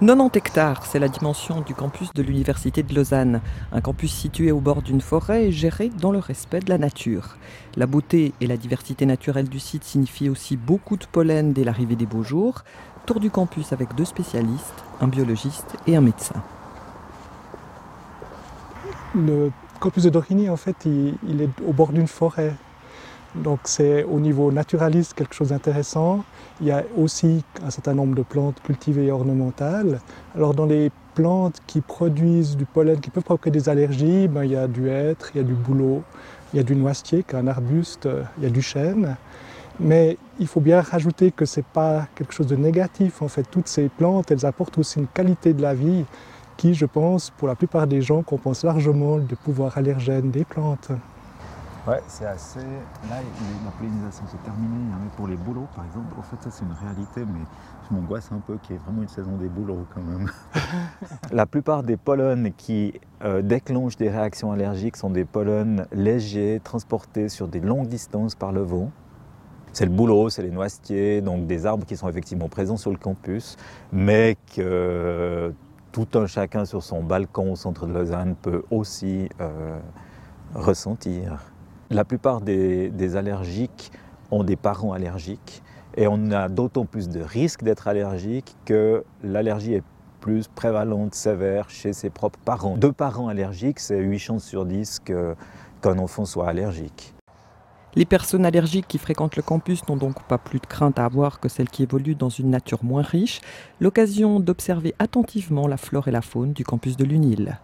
90 hectares, c'est la dimension du campus de l'Université de Lausanne, un campus situé au bord d'une forêt et géré dans le respect de la nature. La beauté et la diversité naturelle du site signifient aussi beaucoup de pollen dès l'arrivée des beaux jours. Tour du campus avec deux spécialistes, un biologiste et un médecin. Le campus de Dorigny, en fait, il, il est au bord d'une forêt. Donc c'est au niveau naturaliste quelque chose d'intéressant. Il y a aussi un certain nombre de plantes cultivées et ornementales. Alors dans les plantes qui produisent du pollen, qui peuvent provoquer des allergies, ben, il y a du hêtre, il y a du bouleau, il y a du noisetier qui est un arbuste, il y a du chêne. Mais il faut bien rajouter que ce n'est pas quelque chose de négatif. En fait, toutes ces plantes, elles apportent aussi une qualité de la vie qui, je pense, pour la plupart des gens, compense largement le pouvoir allergène des plantes. Ouais, c'est assez. Là, la pollinisation s'est terminée, hein, pour les bouleaux, par exemple, en fait, ça c'est une réalité, mais je m'angoisse un peu qu'il y ait vraiment une saison des bouleaux quand même. la plupart des pollens qui euh, déclenchent des réactions allergiques sont des pollens légers, transportés sur des longues distances par le vent. C'est le bouleau, c'est les noisetiers, donc des arbres qui sont effectivement présents sur le campus, mais que tout un chacun sur son balcon au centre de Lausanne peut aussi euh, ressentir. La plupart des, allergiques ont des parents allergiques et on a d'autant plus de risques d'être allergique que l'allergie est plus prévalente, sévère chez ses propres parents. Deux parents allergiques, c'est 8 chances sur 10 qu'un enfant soit allergique. Les personnes allergiques qui fréquentent le campus n'ont donc pas plus de crainte à avoir que celles qui évoluent dans une nature moins riche. L'occasion d'observer attentivement la flore et la faune du campus de l'UNIL.